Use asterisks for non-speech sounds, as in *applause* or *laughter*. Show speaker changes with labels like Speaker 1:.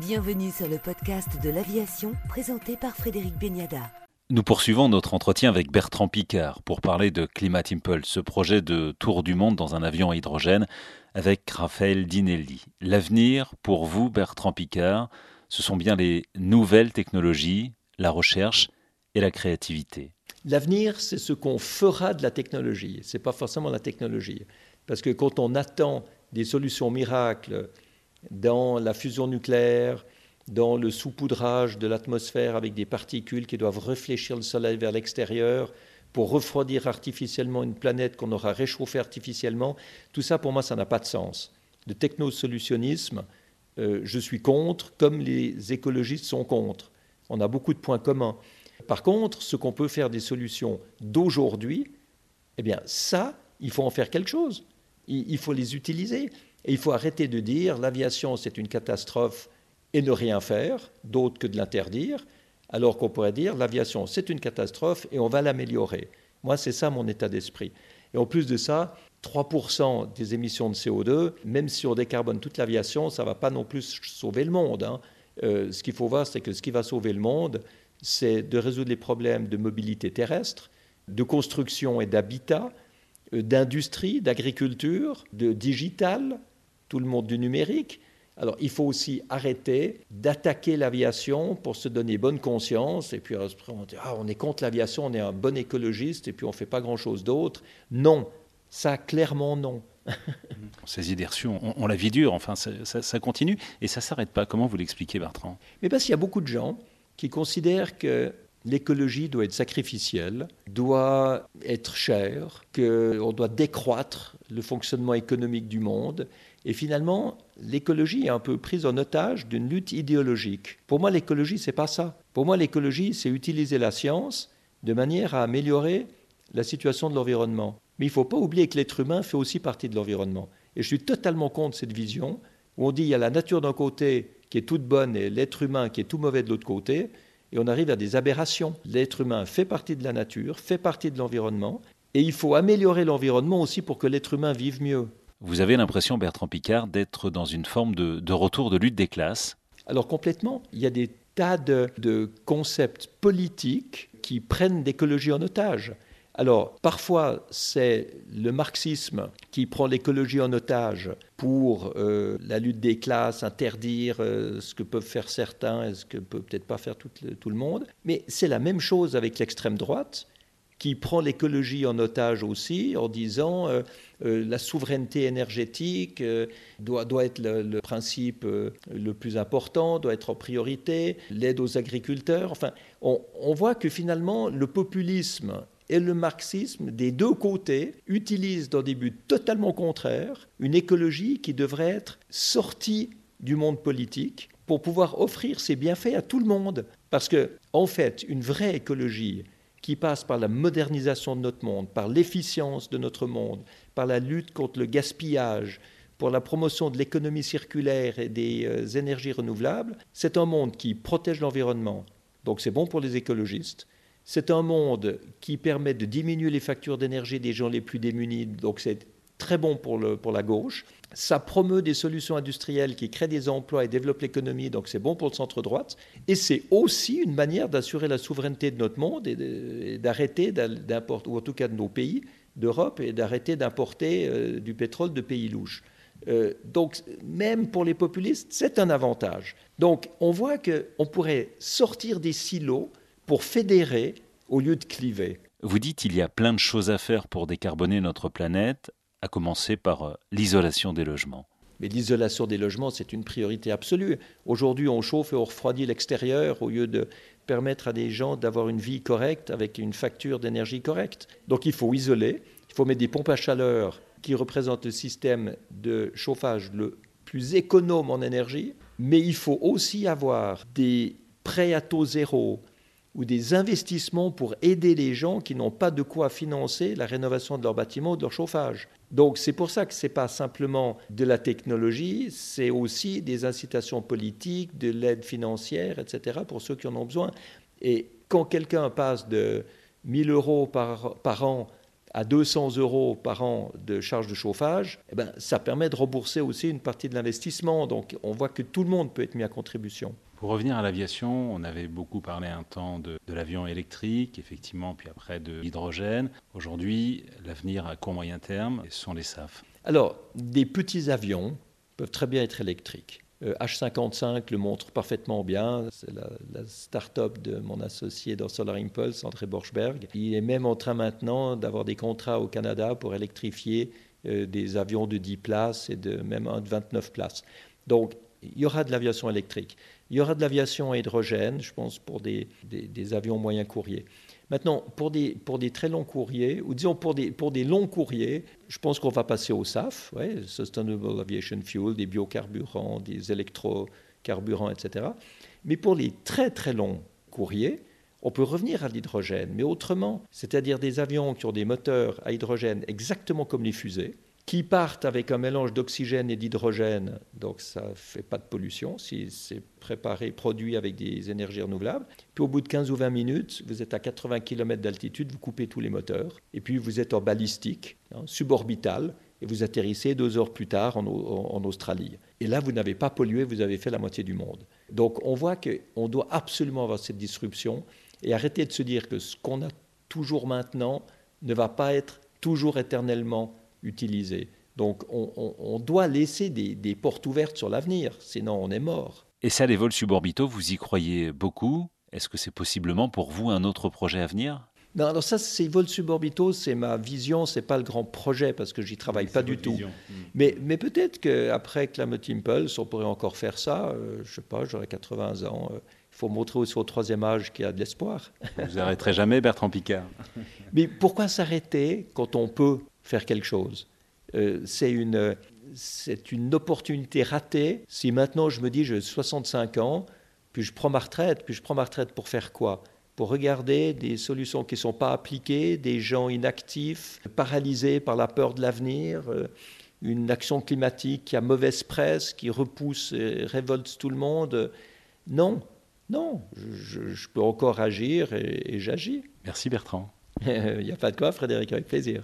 Speaker 1: Bienvenue sur le podcast de l'aviation présenté par Frédéric Beniada.
Speaker 2: Nous poursuivons notre entretien avec Bertrand Picard pour parler de Climate Impulse, ce projet de tour du monde dans un avion à hydrogène avec Raphaël Dinelli. L'avenir, pour vous, Bertrand Picard, ce sont bien les nouvelles technologies, la recherche et la créativité.
Speaker 3: L'avenir, c'est ce qu'on fera de la technologie, ce n'est pas forcément la technologie. Parce que quand on attend des solutions miracles dans la fusion nucléaire, dans le saupoudrage de l'atmosphère avec des particules qui doivent réfléchir le Soleil vers l'extérieur pour refroidir artificiellement une planète qu'on aura réchauffée artificiellement. Tout ça, pour moi, ça n'a pas de sens. Le technosolutionnisme, euh, je suis contre, comme les écologistes sont contre. On a beaucoup de points communs. Par contre, ce qu'on peut faire des solutions d'aujourd'hui, eh bien, ça, il faut en faire quelque chose. il faut les utiliser. Et il faut arrêter de dire l'aviation, c'est une catastrophe et ne rien faire, d'autre que de l'interdire, alors qu'on pourrait dire l'aviation, c'est une catastrophe et on va l'améliorer. Moi, c'est ça mon état d'esprit. Et en plus de ça, 3% des émissions de CO2, même si on décarbone toute l'aviation, ça ne va pas non plus sauver le monde. Hein. Euh, ce qu'il faut voir, c'est que ce qui va sauver le monde, c'est de résoudre les problèmes de mobilité terrestre, de construction et d'habitat, euh, d'industrie, d'agriculture, de digital, tout le monde du numérique. Alors il faut aussi arrêter d'attaquer l'aviation pour se donner bonne conscience et puis on dit ah, on est contre l'aviation, on est un bon écologiste et puis on ne fait pas grand-chose d'autre. Non, ça clairement non. *laughs*
Speaker 2: Ces idées reçues, on, la vie dure, enfin ça, ça continue et ça ne s'arrête pas. Comment vous l'expliquez Bertrand?
Speaker 3: Mais parce qu'il y a beaucoup de gens qui considèrent que l'écologie doit être sacrificielle, doit être chère, qu'on doit décroître le fonctionnement économique du monde. Et finalement, l'écologie est un peu prise en otage d'une lutte idéologique. Pour moi, l'écologie, c'est pas ça. Pour moi, l'écologie, c'est utiliser la science de manière à améliorer la situation de l'environnement. Mais il ne faut pas oublier que l'être humain fait aussi partie de l'environnement. Et je suis totalement contre cette vision où on dit il y a la nature d'un côté qui est toute bonne et l'être humain qui est tout mauvais de l'autre côté et on arrive à des aberrations. L'être humain fait partie de la nature, fait partie de l'environnement, et il faut améliorer l'environnement aussi pour que l'être humain vive mieux.
Speaker 2: Vous avez l'impression, Bertrand Picard, d'être dans une forme de, retour de lutte des classes
Speaker 3: Alors complètement, il y a des tas de, concepts politiques qui prennent l'écologie en otage. Alors, parfois, c'est le marxisme qui prend l'écologie en otage pour euh, la lutte des classes, interdire euh, ce que peuvent faire certains et ce que peut peut-être pas faire tout le, monde. Mais c'est la même chose avec l'extrême droite qui prend l'écologie en otage aussi en disant euh, la souveraineté énergétique doit, doit, être le, principe le plus important, doit être en priorité, l'aide aux agriculteurs. Enfin, on, on voit que finalement, le populisme et le marxisme, des deux côtés, utilise dans des buts totalement contraires une écologie qui devrait être sortie du monde politique pour pouvoir offrir ses bienfaits à tout le monde. Parce que, en fait, une vraie écologie qui passe par la modernisation de notre monde, par l'efficience de notre monde, par la lutte contre le gaspillage, pour la promotion de l'économie circulaire et des euh, énergies renouvelables, c'est un monde qui protège l'environnement. Donc c'est bon pour les écologistes, c'est un monde qui permet de diminuer les factures d'énergie des gens les plus démunis, donc c'est très bon pour, pour la gauche. Ça promeut des solutions industrielles qui créent des emplois et développent l'économie, donc c'est bon pour le centre-droite. Et c'est aussi une manière d'assurer la souveraineté de notre monde et d'arrêter d'importer, ou en tout cas de nos pays d'Europe, et d'arrêter d'importer euh, du pétrole de pays louches. Euh, donc, même pour les populistes, c'est un avantage. Donc, on voit qu'on pourrait sortir des silos pour fédérer au lieu de cliver.
Speaker 2: Vous dites qu'il y a plein de choses à faire pour décarboner notre planète, à commencer par euh, l'isolation des logements.
Speaker 3: Mais l'isolation des logements, c'est une priorité absolue. Aujourd'hui, on chauffe et on refroidit l'extérieur au lieu de permettre à des gens d'avoir une vie correcte avec une facture d'énergie correcte. Donc il faut isoler, il faut mettre des pompes à chaleur qui représentent le système de chauffage le plus économe en énergie, mais il faut aussi avoir des prêts à taux zéro, ou des investissements pour aider les gens qui n'ont pas de quoi financer la rénovation de leur bâtiment ou de leur chauffage. Donc c'est pour ça que ce n'est pas simplement de la technologie, c'est aussi des incitations politiques, de l'aide financière, etc., pour ceux qui en ont besoin. Et quand quelqu'un passe de 1000 euros par, an à 200 euros par an de charges de chauffage, eh ben, ça permet de rembourser aussi une partie de l'investissement. Donc on voit que tout le monde peut être mis à contribution.
Speaker 2: Pour revenir à l'aviation, on avait beaucoup parlé un temps de, l'avion électrique, effectivement, puis après de l'hydrogène. Aujourd'hui, l'avenir à court moyen terme sont les SAF.
Speaker 3: Alors, des petits avions peuvent très bien être électriques. H55 euh, le montre parfaitement bien. C'est la, start-up de mon associé dans Solar Impulse, André Borchberg. Il est même en train maintenant d'avoir des contrats au Canada pour électrifier euh, des avions de 10 places et de même un de 29 places. Donc, il y aura de l'aviation électrique. Il y aura de l'aviation à hydrogène, je pense, pour des, des avions moyens courriers. Maintenant, pour des, pour des très longs courriers, ou disons pour des, pour des longs courriers, je pense qu'on va passer au SAF, Sustainable Aviation Fuel, des biocarburants, des électrocarburants, etc. Mais pour les très très longs courriers, on peut revenir à l'hydrogène, mais autrement, c'est-à-dire des avions qui ont des moteurs à hydrogène exactement comme les fusées, qui partent avec un mélange d'oxygène et d'hydrogène, donc ça ne fait pas de pollution si c'est préparé, produit avec des énergies renouvelables. Puis au bout de 15 ou 20 minutes, vous êtes à 80 km d'altitude, vous coupez tous les moteurs, et puis vous êtes en balistique, hein, suborbital, et vous atterrissez deux heures plus tard en, en Australie. Et là, vous n'avez pas pollué, vous avez fait la moitié du monde. Donc on voit qu'on doit absolument avoir cette disruption et arrêter de se dire que ce qu'on a toujours maintenant ne va pas être toujours éternellement utilisé. Donc on, doit laisser des, portes ouvertes sur l'avenir, sinon on est mort.
Speaker 2: Et ça, les vols suborbitaux, vous y croyez beaucoup? Est-ce que c'est possiblement pour vous un autre projet à venir?
Speaker 3: Non, alors ça, ces vols suborbitaux, c'est ma vision, c'est pas le grand projet parce que j'y travaille pas du tout. Hmm. Mais, mais peut-être qu'après Climate Impulse, on pourrait encore faire ça. Euh, je sais pas, j'aurais 80 ans. Euh, il faut montrer aussi au troisième âge qu'il y a de l'espoir.
Speaker 2: Vous n'arrêterez jamais, Bertrand Picard. *laughs*
Speaker 3: mais pourquoi s'arrêter quand on peut? Faire quelque chose. Euh, c'est une, c'est une opportunité ratée. Si maintenant je me dis j'ai 65 ans, puis je prends ma retraite, puis je prends ma retraite pour faire quoi? Pour regarder des solutions qui ne sont pas appliquées, des gens inactifs, paralysés par la peur de l'avenir, euh, une action climatique qui a mauvaise presse, qui repousse et révolte tout le monde. Non, non, je, peux encore agir et j'agis.
Speaker 2: Merci Bertrand. *laughs*
Speaker 3: Il n'y a pas de quoi, Frédéric, avec plaisir.